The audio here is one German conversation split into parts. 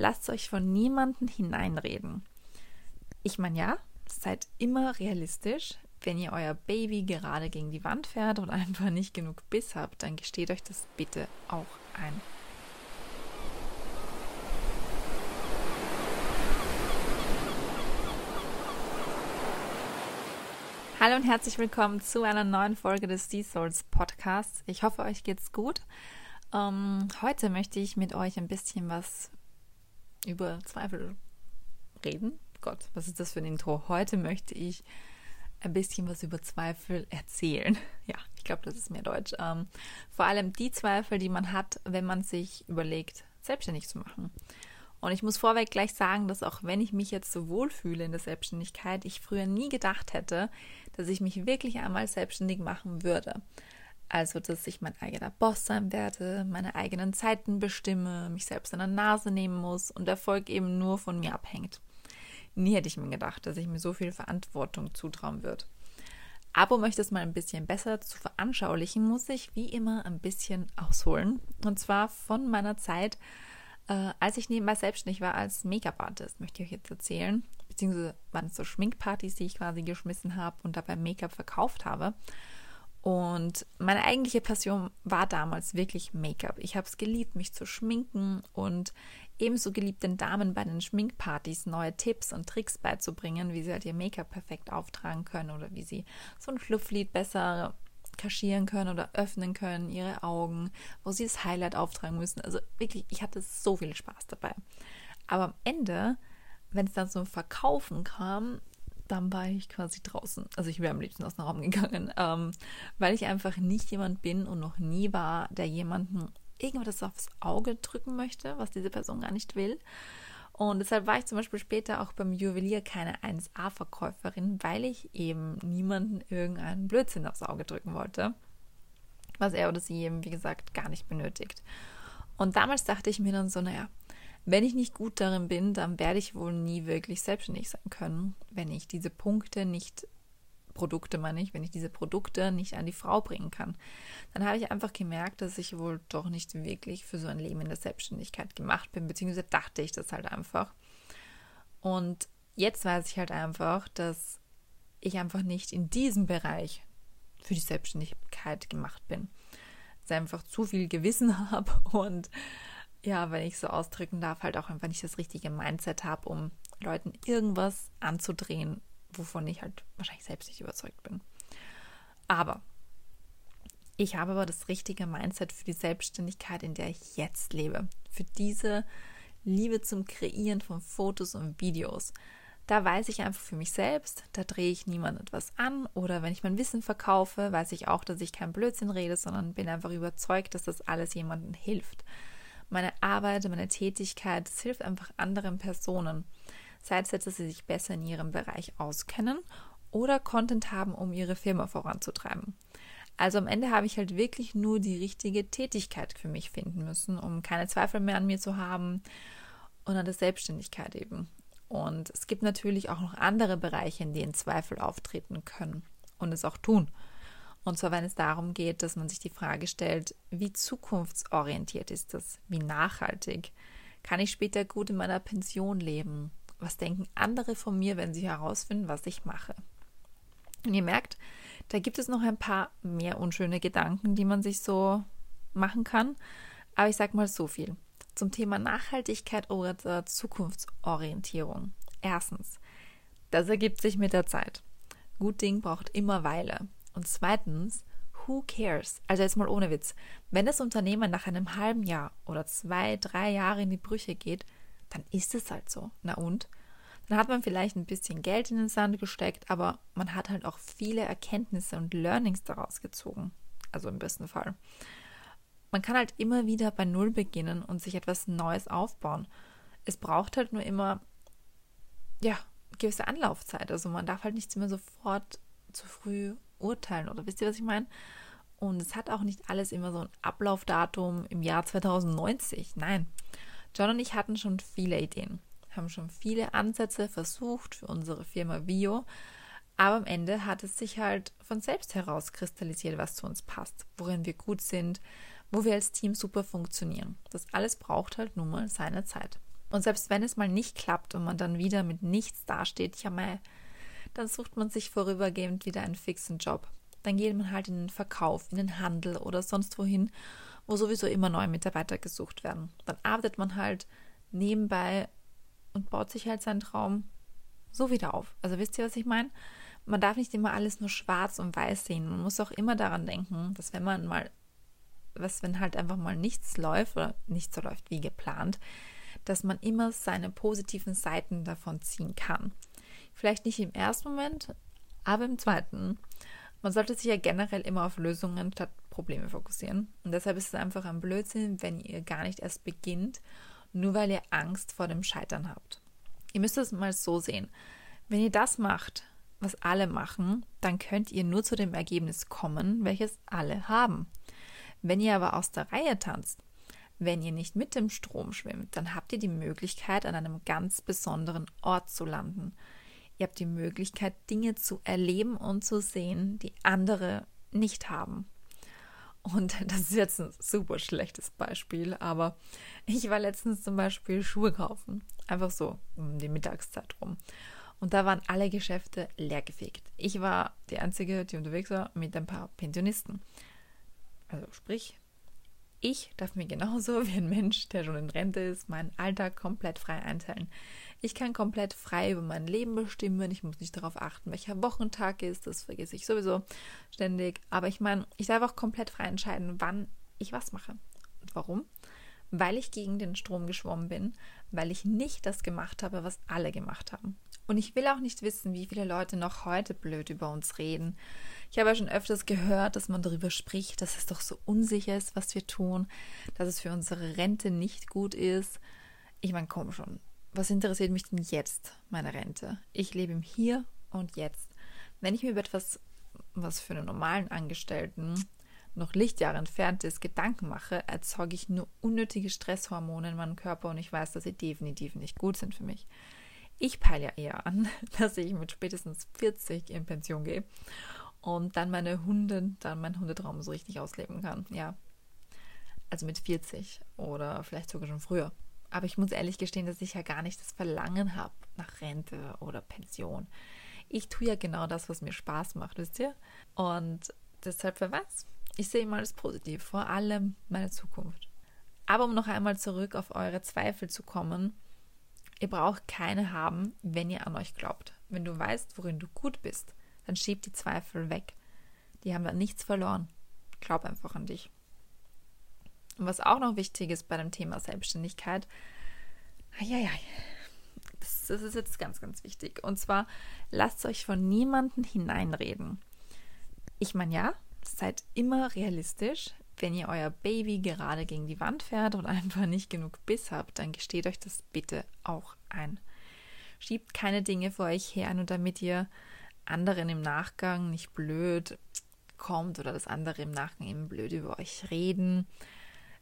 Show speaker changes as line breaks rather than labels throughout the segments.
lasst euch von niemandem hineinreden. Ich meine ja, seid immer realistisch. Wenn ihr euer Baby gerade gegen die Wand fährt und einfach nicht genug Biss habt, dann gesteht euch das bitte auch ein. Hallo und herzlich willkommen zu einer neuen Folge des Sea Souls Podcasts. Ich hoffe, euch geht's gut. Ähm, heute möchte ich mit euch ein bisschen was über Zweifel reden. Gott, was ist das für ein Intro? Heute möchte ich ein bisschen was über Zweifel erzählen. Ja, ich glaube, das ist mehr Deutsch. Ähm, vor allem die Zweifel, die man hat, wenn man sich überlegt, selbstständig zu machen. Und ich muss vorweg gleich sagen, dass auch wenn ich mich jetzt so wohlfühle in der Selbstständigkeit, ich früher nie gedacht hätte, dass ich mich wirklich einmal selbstständig machen würde. Also, dass ich mein eigener Boss sein werde, meine eigenen Zeiten bestimme, mich selbst an der Nase nehmen muss und Erfolg eben nur von mir abhängt. Nie hätte ich mir gedacht, dass ich mir so viel Verantwortung zutrauen würde. Aber um euch das mal ein bisschen besser zu veranschaulichen, muss ich wie immer ein bisschen ausholen. Und zwar von meiner Zeit, äh, als ich nebenbei selbstständig war als Make-up-Artist, möchte ich euch jetzt erzählen. Beziehungsweise waren es so Schminkpartys, die ich quasi geschmissen habe und dabei Make-up verkauft habe. Und meine eigentliche Passion war damals wirklich Make-up. Ich habe es geliebt, mich zu schminken und ebenso geliebt, den Damen bei den Schminkpartys neue Tipps und Tricks beizubringen, wie sie halt ihr Make-up perfekt auftragen können oder wie sie so ein Schlupflied besser kaschieren können oder öffnen können, ihre Augen, wo sie das Highlight auftragen müssen. Also wirklich, ich hatte so viel Spaß dabei. Aber am Ende, wenn es dann zum Verkaufen kam, dann war ich quasi draußen. Also ich wäre am liebsten aus dem Raum gegangen, ähm, weil ich einfach nicht jemand bin und noch nie war, der jemanden irgendwas aufs Auge drücken möchte, was diese Person gar nicht will. Und deshalb war ich zum Beispiel später auch beim Juwelier keine 1A-Verkäuferin, weil ich eben niemanden irgendeinen Blödsinn aufs Auge drücken wollte, was er oder sie eben, wie gesagt, gar nicht benötigt. Und damals dachte ich mir dann so, naja, wenn ich nicht gut darin bin, dann werde ich wohl nie wirklich selbstständig sein können, wenn ich diese Punkte nicht, Produkte meine ich, wenn ich diese Produkte nicht an die Frau bringen kann. Dann habe ich einfach gemerkt, dass ich wohl doch nicht wirklich für so ein Leben in der Selbstständigkeit gemacht bin, beziehungsweise dachte ich das halt einfach. Und jetzt weiß ich halt einfach, dass ich einfach nicht in diesem Bereich für die Selbstständigkeit gemacht bin. Dass ich einfach zu viel Gewissen habe und ja, wenn ich so ausdrücken darf, halt auch einfach nicht das richtige Mindset habe, um Leuten irgendwas anzudrehen, wovon ich halt wahrscheinlich selbst nicht überzeugt bin. Aber ich habe aber das richtige Mindset für die Selbstständigkeit, in der ich jetzt lebe. Für diese Liebe zum Kreieren von Fotos und Videos. Da weiß ich einfach für mich selbst, da drehe ich niemand etwas an oder wenn ich mein Wissen verkaufe, weiß ich auch, dass ich kein Blödsinn rede, sondern bin einfach überzeugt, dass das alles jemandem hilft meine Arbeit, meine Tätigkeit, es hilft einfach anderen Personen. Sei es jetzt, dass sie sich besser in ihrem Bereich auskennen oder Content haben, um ihre Firma voranzutreiben. Also am Ende habe ich halt wirklich nur die richtige Tätigkeit für mich finden müssen, um keine Zweifel mehr an mir zu haben und an der Selbstständigkeit eben. Und es gibt natürlich auch noch andere Bereiche, in denen Zweifel auftreten können und es auch tun. Und zwar, wenn es darum geht, dass man sich die Frage stellt, wie zukunftsorientiert ist das? Wie nachhaltig? Kann ich später gut in meiner Pension leben? Was denken andere von mir, wenn sie herausfinden, was ich mache? Und ihr merkt, da gibt es noch ein paar mehr unschöne Gedanken, die man sich so machen kann. Aber ich sage mal so viel zum Thema Nachhaltigkeit oder Zukunftsorientierung. Erstens, das ergibt sich mit der Zeit. Gut Ding braucht immer Weile. Und zweitens, who cares? Also jetzt mal ohne Witz. Wenn das Unternehmen nach einem halben Jahr oder zwei, drei Jahre in die Brüche geht, dann ist es halt so. Na und? Dann hat man vielleicht ein bisschen Geld in den Sand gesteckt, aber man hat halt auch viele Erkenntnisse und Learnings daraus gezogen. Also im besten Fall. Man kann halt immer wieder bei Null beginnen und sich etwas Neues aufbauen. Es braucht halt nur immer, ja, gewisse Anlaufzeit. Also man darf halt nichts mehr sofort zu früh urteilen oder wisst ihr, was ich meine? Und es hat auch nicht alles immer so ein Ablaufdatum im Jahr 2090. Nein. John und ich hatten schon viele Ideen, haben schon viele Ansätze versucht für unsere Firma Vio, aber am Ende hat es sich halt von selbst heraus kristallisiert, was zu uns passt, worin wir gut sind, wo wir als Team super funktionieren. Das alles braucht halt nun mal seine Zeit. Und selbst wenn es mal nicht klappt und man dann wieder mit nichts dasteht, ja mal, dann sucht man sich vorübergehend wieder einen fixen Job. Dann geht man halt in den Verkauf, in den Handel oder sonst wohin, wo sowieso immer neue Mitarbeiter gesucht werden. Dann arbeitet man halt nebenbei und baut sich halt seinen Traum so wieder auf. Also wisst ihr, was ich meine? Man darf nicht immer alles nur schwarz und weiß sehen. Man muss auch immer daran denken, dass wenn man mal, was, wenn halt einfach mal nichts läuft oder nicht so läuft wie geplant, dass man immer seine positiven Seiten davon ziehen kann. Vielleicht nicht im ersten Moment, aber im zweiten. Man sollte sich ja generell immer auf Lösungen statt Probleme fokussieren. Und deshalb ist es einfach ein Blödsinn, wenn ihr gar nicht erst beginnt, nur weil ihr Angst vor dem Scheitern habt. Ihr müsst es mal so sehen. Wenn ihr das macht, was alle machen, dann könnt ihr nur zu dem Ergebnis kommen, welches alle haben. Wenn ihr aber aus der Reihe tanzt, wenn ihr nicht mit dem Strom schwimmt, dann habt ihr die Möglichkeit, an einem ganz besonderen Ort zu landen. Ihr habt die Möglichkeit, Dinge zu erleben und zu sehen, die andere nicht haben. Und das ist jetzt ein super schlechtes Beispiel, aber ich war letztens zum Beispiel Schuhe kaufen. Einfach so um die Mittagszeit rum. Und da waren alle Geschäfte leergefegt. Ich war die Einzige, die unterwegs war, mit ein paar Pensionisten. Also sprich, ich darf mir genauso wie ein Mensch, der schon in Rente ist, meinen Alltag komplett frei einteilen. Ich kann komplett frei über mein Leben bestimmen. Ich muss nicht darauf achten, welcher Wochentag ist. Das vergesse ich sowieso ständig. Aber ich meine, ich darf auch komplett frei entscheiden, wann ich was mache. Und warum? Weil ich gegen den Strom geschwommen bin, weil ich nicht das gemacht habe, was alle gemacht haben. Und ich will auch nicht wissen, wie viele Leute noch heute blöd über uns reden. Ich habe ja schon öfters gehört, dass man darüber spricht, dass es doch so unsicher ist, was wir tun, dass es für unsere Rente nicht gut ist. Ich meine, komm schon, was interessiert mich denn jetzt, meine Rente? Ich lebe im Hier und Jetzt. Wenn ich mir über etwas, was für einen normalen Angestellten noch Lichtjahre entfernt ist, Gedanken mache, erzeuge ich nur unnötige Stresshormone in meinem Körper und ich weiß, dass sie definitiv nicht gut sind für mich. Ich peile ja eher an, dass ich mit spätestens 40 in Pension gehe und dann meine Hunde, dann mein Hundetraum so richtig ausleben kann. Ja. Also mit 40 oder vielleicht sogar schon früher. Aber ich muss ehrlich gestehen, dass ich ja gar nicht das Verlangen habe nach Rente oder Pension. Ich tue ja genau das, was mir Spaß macht, wisst ihr? Und deshalb für was? Ich sehe immer alles positiv, vor allem meine Zukunft. Aber um noch einmal zurück auf eure Zweifel zu kommen, ihr braucht keine haben, wenn ihr an euch glaubt. Wenn du weißt, worin du gut bist, dann schieb die Zweifel weg. Die haben dann nichts verloren. Glaub einfach an dich. Und was auch noch wichtig ist bei dem Thema Selbstständigkeit, das, das ist jetzt ganz, ganz wichtig. Und zwar, lasst euch von niemandem hineinreden. Ich meine, ja, seid immer realistisch. Wenn ihr euer Baby gerade gegen die Wand fährt und einfach nicht genug Biss habt, dann gesteht euch das bitte auch ein. Schiebt keine Dinge vor euch her, nur damit ihr anderen im Nachgang nicht blöd kommt oder das andere im Nachgang eben blöd über euch reden.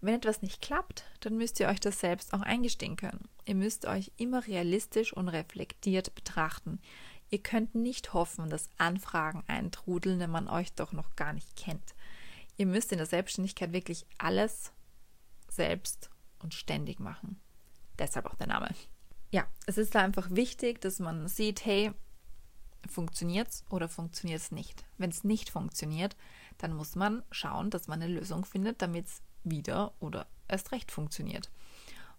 Wenn etwas nicht klappt, dann müsst ihr euch das selbst auch eingestehen können. Ihr müsst euch immer realistisch und reflektiert betrachten. Ihr könnt nicht hoffen, dass Anfragen eintrudeln, wenn man euch doch noch gar nicht kennt. Ihr müsst in der Selbstständigkeit wirklich alles selbst und ständig machen. Deshalb auch der Name. Ja, es ist da einfach wichtig, dass man sieht, hey, funktioniert es oder funktioniert es nicht. Wenn es nicht funktioniert, dann muss man schauen, dass man eine Lösung findet, damit es wieder oder erst recht funktioniert.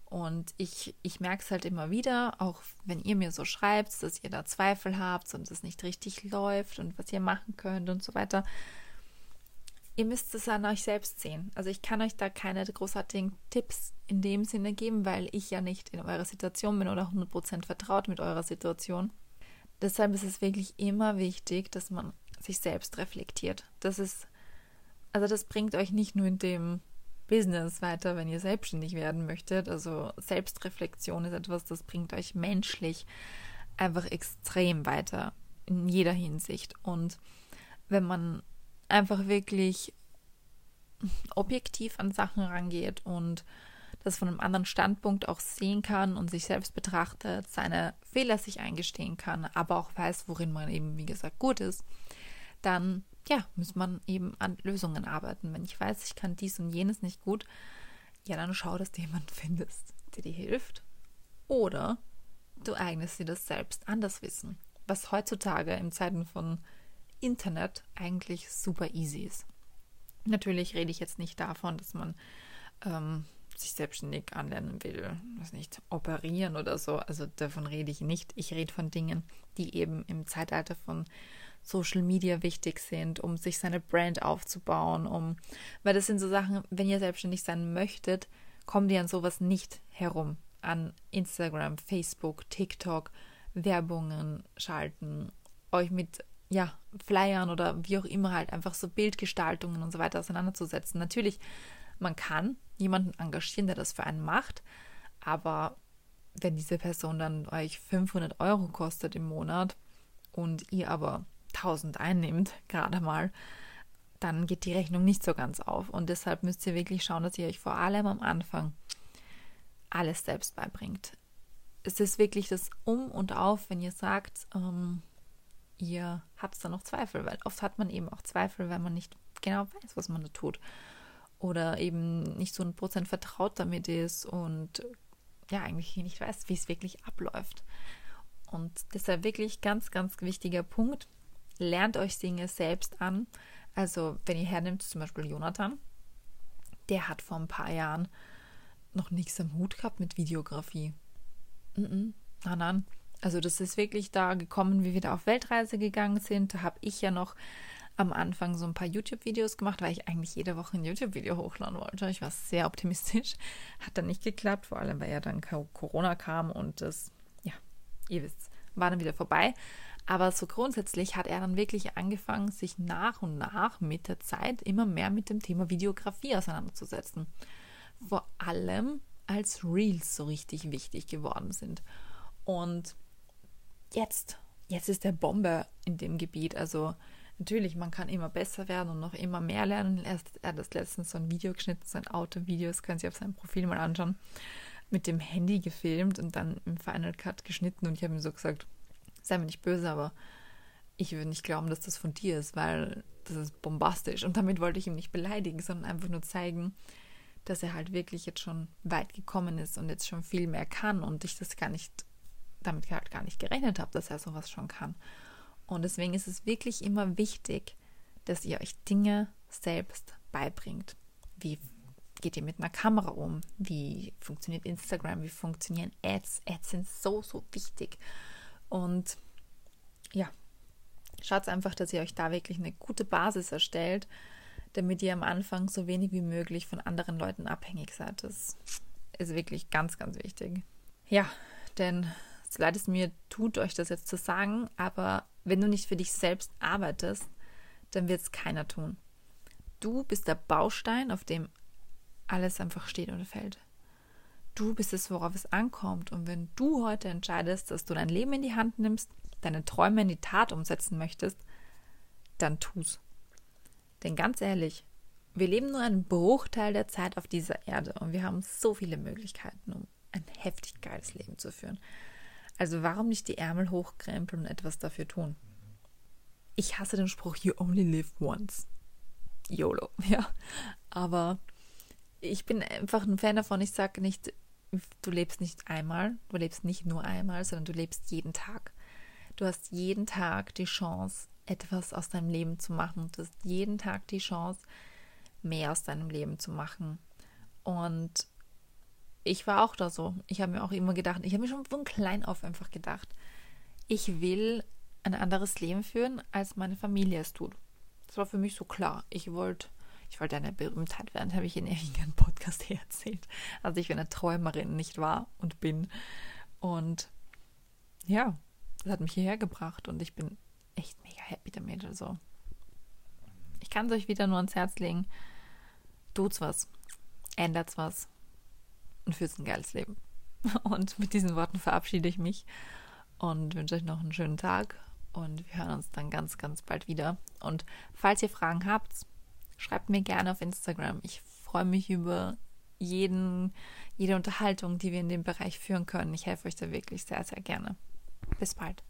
Und ich, ich merke es halt immer wieder, auch wenn ihr mir so schreibt, dass ihr da Zweifel habt und es nicht richtig läuft und was ihr machen könnt und so weiter. Ihr müsst es an euch selbst sehen. Also ich kann euch da keine großartigen Tipps in dem Sinne geben, weil ich ja nicht in eurer Situation bin oder 100% vertraut mit eurer Situation. Deshalb ist es wirklich immer wichtig, dass man sich selbst reflektiert. Das ist, also das bringt euch nicht nur in dem Business weiter, wenn ihr selbstständig werden möchtet. Also Selbstreflexion ist etwas, das bringt euch menschlich einfach extrem weiter in jeder Hinsicht. Und wenn man einfach wirklich objektiv an Sachen rangeht und das von einem anderen Standpunkt auch sehen kann und sich selbst betrachtet, seine Fehler sich eingestehen kann, aber auch weiß, worin man eben, wie gesagt, gut ist, dann ja, muss man eben an Lösungen arbeiten. Wenn ich weiß, ich kann dies und jenes nicht gut, ja, dann schau, dass du jemanden findest, der dir hilft. Oder du eignest dir das selbst an das Wissen, was heutzutage in Zeiten von Internet eigentlich super easy ist. Natürlich rede ich jetzt nicht davon, dass man ähm, sich selbstständig anlernen will, was nicht, operieren oder so. Also davon rede ich nicht. Ich rede von Dingen, die eben im Zeitalter von Social Media wichtig sind, um sich seine Brand aufzubauen, um, weil das sind so Sachen, wenn ihr selbstständig sein möchtet, kommt ihr an sowas nicht herum. An Instagram, Facebook, TikTok, Werbungen schalten, euch mit ja, Flyern oder wie auch immer halt einfach so Bildgestaltungen und so weiter auseinanderzusetzen. Natürlich, man kann jemanden engagieren, der das für einen macht, aber wenn diese Person dann euch 500 Euro kostet im Monat und ihr aber 1000 einnimmt, gerade mal, dann geht die Rechnung nicht so ganz auf. Und deshalb müsst ihr wirklich schauen, dass ihr euch vor allem am Anfang alles selbst beibringt. Es ist wirklich das Um und Auf, wenn ihr sagt, ähm, ihr habt da noch Zweifel, weil oft hat man eben auch Zweifel, weil man nicht genau weiß, was man da tut. Oder eben nicht so ein Prozent vertraut damit ist und ja, eigentlich nicht weiß, wie es wirklich abläuft. Und deshalb wirklich ganz, ganz wichtiger Punkt. Lernt euch Dinge selbst an. Also, wenn ihr hernimmt, zum Beispiel Jonathan, der hat vor ein paar Jahren noch nichts am Hut gehabt mit Videografie. Mm -mm. Nein, nein. Also das ist wirklich da gekommen, wie wir da auf Weltreise gegangen sind. Da habe ich ja noch am Anfang so ein paar YouTube-Videos gemacht, weil ich eigentlich jede Woche ein YouTube-Video hochladen wollte. Ich war sehr optimistisch. Hat dann nicht geklappt, vor allem weil ja dann Corona kam und das, ja, ihr wisst, war dann wieder vorbei. Aber so grundsätzlich hat er dann wirklich angefangen, sich nach und nach mit der Zeit immer mehr mit dem Thema Videografie auseinanderzusetzen. Vor allem als Reels so richtig wichtig geworden sind. Und jetzt, jetzt ist der Bombe in dem Gebiet. Also natürlich, man kann immer besser werden und noch immer mehr lernen. Er hat das letztens so ein Video geschnitten, so Autovideo, das können Sie auf seinem Profil mal anschauen, mit dem Handy gefilmt und dann im Final Cut geschnitten. Und ich habe ihm so gesagt, sei mir nicht böse, aber ich würde nicht glauben, dass das von dir ist, weil das ist bombastisch. Und damit wollte ich ihm nicht beleidigen, sondern einfach nur zeigen, dass er halt wirklich jetzt schon weit gekommen ist und jetzt schon viel mehr kann und ich das gar nicht damit halt gar nicht gerechnet habe, dass er sowas schon kann. Und deswegen ist es wirklich immer wichtig, dass ihr euch Dinge selbst beibringt. Wie geht ihr mit einer Kamera um? Wie funktioniert Instagram? Wie funktionieren Ads? Ads sind so, so wichtig. Und ja, schaut einfach, dass ihr euch da wirklich eine gute Basis erstellt, damit ihr am Anfang so wenig wie möglich von anderen Leuten abhängig seid. Das ist wirklich ganz, ganz wichtig. Ja, denn so leid es mir tut, euch das jetzt zu sagen, aber wenn du nicht für dich selbst arbeitest, dann wird es keiner tun. Du bist der Baustein, auf dem alles einfach steht und fällt. Du bist es, worauf es ankommt. Und wenn du heute entscheidest, dass du dein Leben in die Hand nimmst, deine Träume in die Tat umsetzen möchtest, dann tu's. Denn ganz ehrlich, wir leben nur einen Bruchteil der Zeit auf dieser Erde und wir haben so viele Möglichkeiten, um ein heftig geiles Leben zu führen. Also warum nicht die Ärmel hochkrempeln und etwas dafür tun? Ich hasse den Spruch, you only live once. YOLO, ja. Aber ich bin einfach ein Fan davon, ich sage nicht, du lebst nicht einmal, du lebst nicht nur einmal, sondern du lebst jeden Tag. Du hast jeden Tag die Chance, etwas aus deinem Leben zu machen. Du hast jeden Tag die Chance, mehr aus deinem Leben zu machen. Und ich war auch da so. Ich habe mir auch immer gedacht, ich habe mir schon von klein auf einfach gedacht, ich will ein anderes Leben führen, als meine Familie es tut. Das war für mich so klar. Ich wollte ich wollte eine Berühmtheit werden, habe ich in irgendeinem Podcast hier erzählt. Also ich bin eine Träumerin, nicht wahr? Und bin. Und ja, das hat mich hierher gebracht und ich bin echt mega happy damit. Also ich kann es euch wieder nur ans Herz legen. Tut's was. Ändert's was und führt ein geiles Leben. Und mit diesen Worten verabschiede ich mich und wünsche euch noch einen schönen Tag und wir hören uns dann ganz, ganz bald wieder. Und falls ihr Fragen habt, schreibt mir gerne auf Instagram. Ich freue mich über jeden, jede Unterhaltung, die wir in dem Bereich führen können. Ich helfe euch da wirklich sehr, sehr gerne. Bis bald.